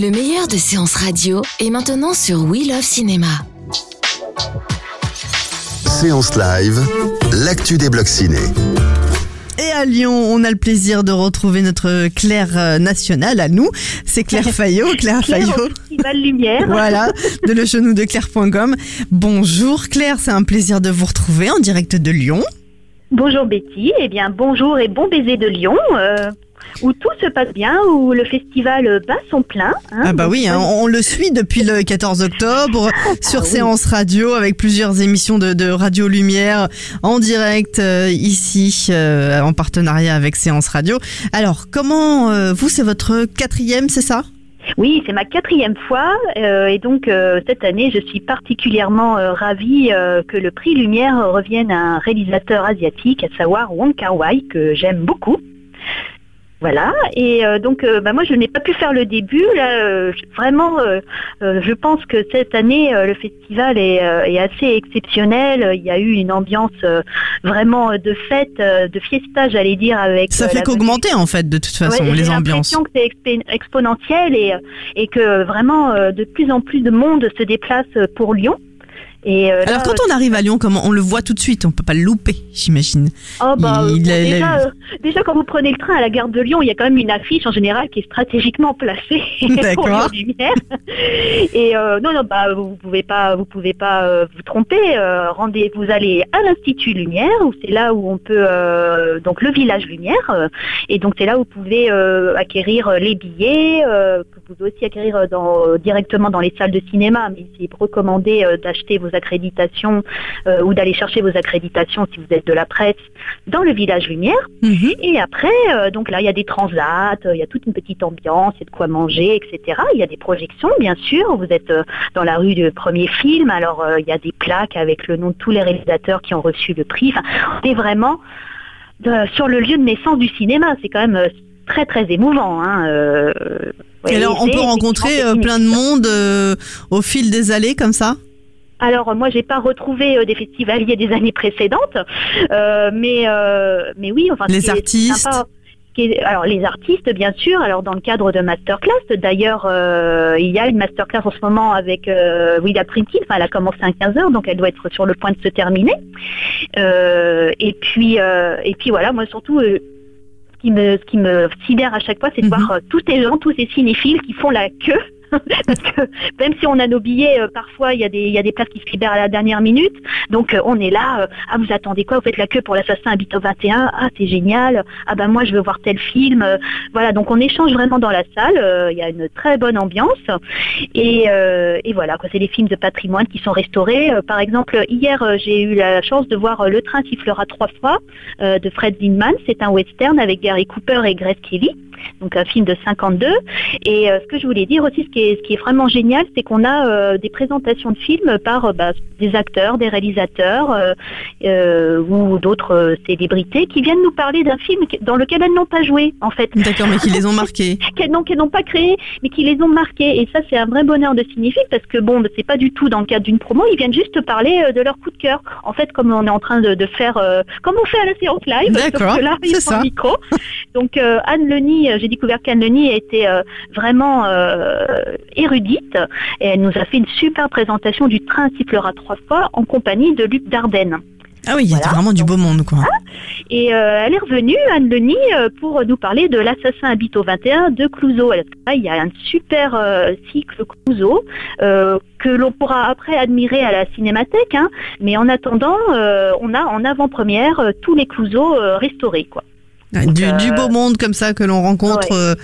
Le meilleur de séances radio est maintenant sur We Love Cinéma. Séance live, l'actu des blocs ciné. Et à Lyon, on a le plaisir de retrouver notre Claire euh, nationale à nous. C'est Claire Fayot. Claire Claire Fayot. au Festival Lumière. Voilà, de le genou de Claire.com. Bonjour Claire, c'est un plaisir de vous retrouver en direct de Lyon. Bonjour Betty, eh bien bonjour et bon baiser de Lyon, euh, où tout se passe bien, où le festival euh, bat son plein. hein. Ah bah oui, hein, on le suit depuis le 14 octobre sur Ah oui. Séance Radio avec plusieurs émissions de, de Radio Lumière en direct euh, ici euh, en partenariat avec Séance Radio. Alors comment euh, vous c'est votre quatrième, c'est ça? Oui, c'est ma quatrième fois euh, et donc euh, cette année, je suis particulièrement euh, ravie que le prix Lumière revienne à un réalisateur asiatique, à savoir Wong Kar-wai, que j'aime beaucoup. Voilà, et euh, donc euh, bah, moi je n'ai pas pu faire le début. Là, euh, vraiment, je pense que cette année euh, le festival est, euh, est assez exceptionnel. Il y a eu une ambiance euh, vraiment de fête, euh, de fiesta, j'allais dire, avec. Ça fait qu'augmenter en fait de toute façon Ouais, les j'ai ambiances. l'impression que c'est exponentiel et, et que vraiment euh, de plus en plus de monde se déplace pour Lyon. Et euh, Alors quand on arrive à Lyon, comment on le voit tout de suite, on peut pas le louper, j'imagine. Oh bah, Il euh, il déjà, euh, déjà, quand vous prenez le train à la gare de Lyon, il y a quand même une affiche en général qui est stratégiquement placée pour. Lyon Lumière. Et euh, non, non, bah, vous pouvez pas, vous pouvez pas euh, vous tromper. Euh, rendez, vous allez à l'Institut Lumière, où c'est là où on peut euh, donc le village Lumière, euh, et donc c'est là où vous pouvez euh, acquérir euh, les billets, euh, que vous pouvez aussi acquérir euh, dans, euh, directement dans les salles de cinéma, mais c'est recommandé euh, d'acheter vos accréditations euh, ou d'aller chercher vos accréditations si vous êtes de la presse dans le village Lumière. Mhm. Et après, euh, donc là, il y a des transats, euh, il y a toute une petite ambiance, il y a de quoi manger, etc. Il y a des projections, bien sûr. Vous êtes dans la rue du premier film, alors il y a des plaques avec le nom de tous les réalisateurs qui ont reçu le prix. Enfin, on est vraiment sur le lieu de naissance du cinéma. C'est quand même très très émouvant. Hein, euh, ouais, alors on peut rencontrer plein de monde euh, au fil des allées comme ça? Alors moi j'ai pas retrouvé euh, des festivaliers des années précédentes, euh, mais euh, mais oui enfin Les artistes. sympa, est- alors les artistes bien sûr, alors dans le cadre de masterclass, d'ailleurs il y a une masterclass en ce moment avec Willa Printing, enfin elle a commencé à 15 h donc elle doit être sur le point de se terminer. Et puis et puis voilà moi surtout ce qui me ce qui me sidère à chaque fois c'est de Mhm. voir tous ces gens, tous ces cinéphiles qui font la queue parce que même si on a nos billets, euh, parfois il y, a des, places qui se libèrent à la dernière minute. Donc euh, on est là, euh, ah vous attendez quoi? Vous faites la queue pour l'assassin Habito 21, ah c'est génial, ah ben moi je veux voir tel film. Voilà, donc on échange vraiment dans la salle, il y a une très bonne ambiance. Et, voilà, c'est des films de patrimoine qui sont restaurés. Par exemple, hier j'ai eu la chance de voir Le train sifflera trois fois de Fred Zinman. C'est un western avec Gary Cooper et Grace Kelly. Donc un film de 52. Et euh, ce que je voulais dire aussi, ce qui est, ce qui est vraiment génial, c'est qu'on a euh, des présentations de films par euh, bah, des acteurs, des réalisateurs ou d'autres célébrités qui viennent nous parler d'un film dans lequel elles n'ont pas joué, en fait, D'accord, mais qui les ont marqués. qu'elles n'ont, pas créé, mais qui les ont marqués. Et ça, c'est un vrai bonheur de signifier parce que bon, c'est pas du tout dans le cadre d'une promo, ils viennent juste parler de leur coup de cœur. En fait, comme on est en train de, de faire, euh, comme on fait à la séance live, D'accord, que là, ils ça. micro. Donc euh, Anne Leni, j'ai découvert qu'Anne Leni était euh, vraiment euh, érudite et elle nous a fait une super présentation du train sifflera trois fois en compagnie de Luc Dardenne. Ah oui, il y a vraiment du beau monde quoi. Et euh, elle est revenue, Anne Leni, euh, pour nous parler de l'assassin habite au 21 de Clouseau. Là, il y a un super euh, cycle Clouseau euh, que l'on pourra après admirer à la cinémathèque. hein. Mais en attendant, on a en avant-première tous les Clouseaux restaurés. Quoi. Du, euh, du beau monde comme ça que l'on rencontre, euh,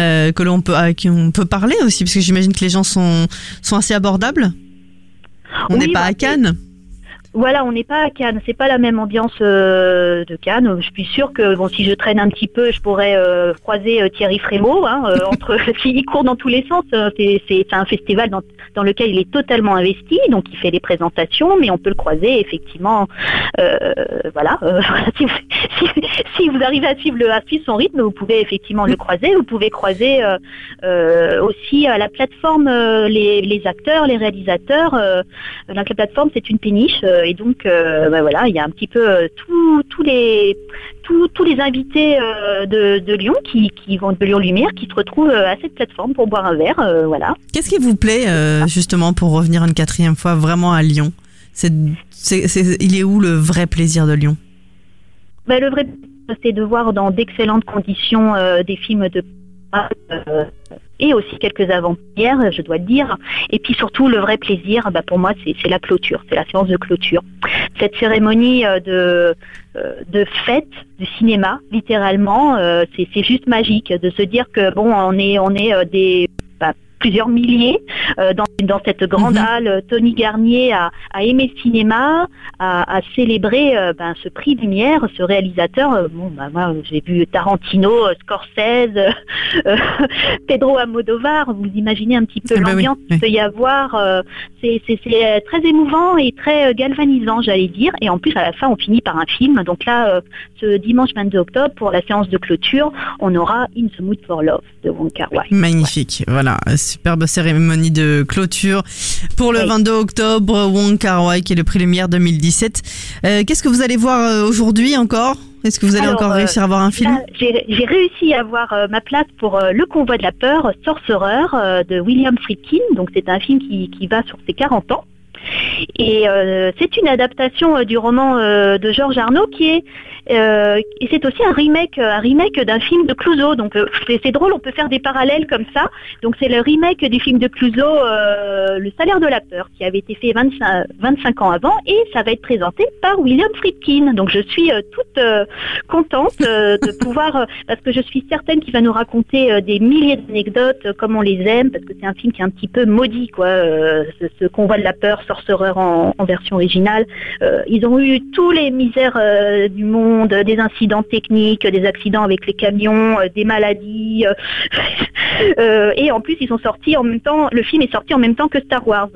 euh, que l'on peut, avec qui on peut parler aussi, parce que j'imagine que les gens sont, sont assez abordables. On Oui, n'est pas bah, à Cannes. Voilà, on n'est pas à Cannes, c'est pas la même ambiance euh, de Cannes. Je suis sûre que bon, si je traîne un petit peu, je pourrais euh, croiser euh, Thierry Frémaux. Hein, entre, il court dans tous les sens. C'est un festival dans, dans, lequel il est totalement investi, donc il fait des présentations, mais on peut le croiser effectivement. voilà, si, si, vous arrivez à suivre, le, à suivre son rythme, vous pouvez effectivement le croiser. Vous pouvez croiser aussi à la plateforme les, les, acteurs, les réalisateurs. la plateforme, c'est une péniche et donc euh, bah voilà, il y a un petit peu euh, tous les tous, les invités euh, de, Lyon qui, vont de Lyon Lumière qui se retrouvent à cette plateforme pour boire un verre, voilà. Qu'est-ce qui vous plaît justement pour revenir une quatrième fois vraiment à Lyon? C'est, il est où le vrai plaisir de Lyon? Bah, le vrai c'est de voir dans d'excellentes conditions des films de et aussi quelques avant-premières, je dois dire. Et puis surtout, le vrai plaisir, bah, pour moi, c'est la clôture, c'est la séance de clôture. Cette cérémonie euh, de, euh, de fête du cinéma, littéralement, euh, c'est juste magique de se dire que bon, on est, on est des plusieurs milliers euh, dans, dans, cette grande mhm. halle. Tony Garnier a, a, aimé le cinéma, a, a célébré euh, ben, ce prix Lumière, ce réalisateur. Euh, bon, ben, moi, j'ai vu Tarantino, Scorsese, Pedro Amodovar. Vous imaginez un petit peu ah bah l'ambiance qu'il peut y avoir. c'est très émouvant et très galvanisant, j'allais dire. Et en plus, à la fin, on finit par un film. Donc là, ce dimanche 22 octobre, pour la séance de clôture, on aura In the Mood for Love de Wong Kar Wai. Magnifique. Voilà superbe cérémonie de clôture pour le 22 octobre, Wong Kar Wai qui est le prix Lumière 2017. Euh, Qu'est-ce que vous allez voir euh, aujourd'hui encore? Est-ce que vous allez encore réussir à voir un film? J'ai réussi à avoir euh, ma place pour euh, Le Convoi de la peur, Sorcerer de William Friedkin. Donc c'est un film qui, qui va sur ses 40 ans. Et c'est une adaptation du roman de Georges Arnaud qui est euh, et c'est aussi un remake, un remake d'un film de Clouseau. Donc euh, c'est drôle, on peut faire des parallèles comme ça. Donc c'est le remake du film de Clouseau, euh, Le salaire de la peur, qui avait été fait 25, 25 ans avant, et ça va être présenté par William Friedkin. Donc je suis toute contente de pouvoir, parce que je suis certaine qu'il va nous raconter des milliers d'anecdotes, comme on les aime, parce que c'est un film qui est un petit peu maudit, quoi. ce, ce convoi de la peur, Sorcereur en, en version originale. ils ont eu tous les misères du monde des incidents techniques, des accidents avec les camions, euh, des maladies. Euh, euh, et en plus, ils sont sortis en même temps, le film est sorti en même temps que Star Wars.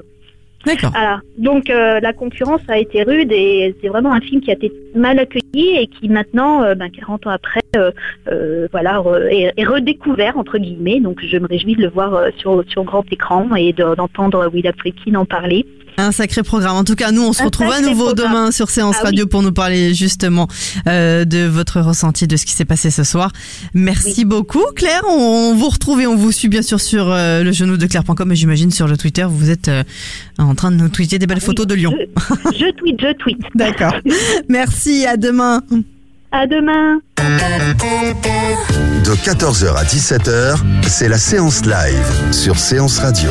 D'accord. Donc la concurrence a été rude et c'est vraiment un film qui a été mal accueilli et qui maintenant, 40 ben, ans après, voilà, est, redécouvert entre guillemets. Donc je me réjouis de le voir sur, sur grand écran et d'entendre Will Friedkin en parler. Un sacré programme. En tout cas, nous, on se retrouve à nouveau demain sur Séance ah Radio pour nous parler justement euh, de votre ressenti, de ce qui s'est passé ce soir. Merci beaucoup, Claire. On, vous retrouve et on vous suit bien sûr sur euh, le genou de Claire.com et j'imagine sur le Twitter, vous êtes euh, en train de nous tweeter des belles ah photos de Lyon. Je, je tweet, je tweet. D'accord. Merci, à demain. À demain. De 14h à 17h, c'est la séance live sur Séance Radio.